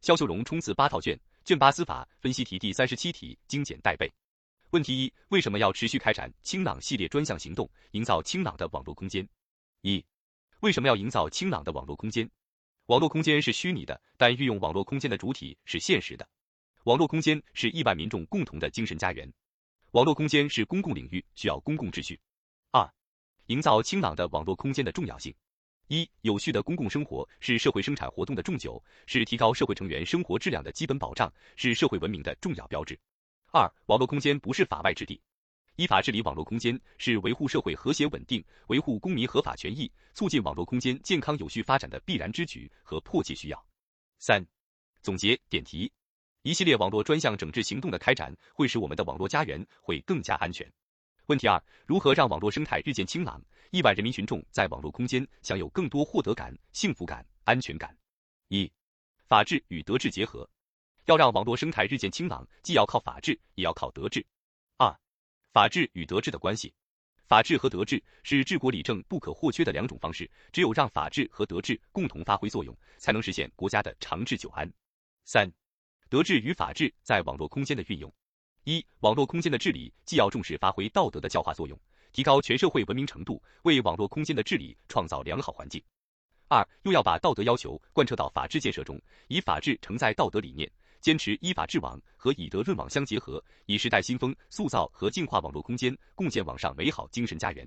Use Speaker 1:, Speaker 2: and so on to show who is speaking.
Speaker 1: 肖秀荣冲刺八套卷，卷八司法分析题第三十七题精简带背。问题一：为什么要持续开展清朗系列专项行动，营造清朗的网络空间？一、为什么要营造清朗的网络空间？网络空间是虚拟的，但运用网络空间的主体是现实的。网络空间是亿万民众共同的精神家园。网络空间是公共领域，需要公共秩序。二、营造清朗的网络空间的重要性。一、有序的公共生活是社会生产活动的重酒，是提高社会成员生活质量的基本保障，是社会文明的重要标志。二、网络空间不是法外之地，依法治理网络空间是维护社会和谐稳定、维护公民合法权益、促进网络空间健康有序发展的必然之举和迫切需要。三、总结点题：一系列网络专项整治行动的开展，会使我们的网络家园会更加安全。问题二：如何让网络生态日渐清朗，亿万人民群众在网络空间享有更多获得感、幸福感、安全感？一、法治与德治结合。要让网络生态日渐清朗，既要靠法治，也要靠德治。二、法治与德治的关系，法治和德治是治国理政不可或缺的两种方式，只有让法治和德治共同发挥作用，才能实现国家的长治久安。三、德治与法治在网络空间的运用。一、网络空间的治理既要重视发挥道德的教化作用，提高全社会文明程度，为网络空间的治理创造良好环境；二、又要把道德要求贯彻到法治建设中，以法治承载道德理念。坚持依法治网和以德润网相结合，以时代新风塑造和净化网络空间，共建网上美好精神家园。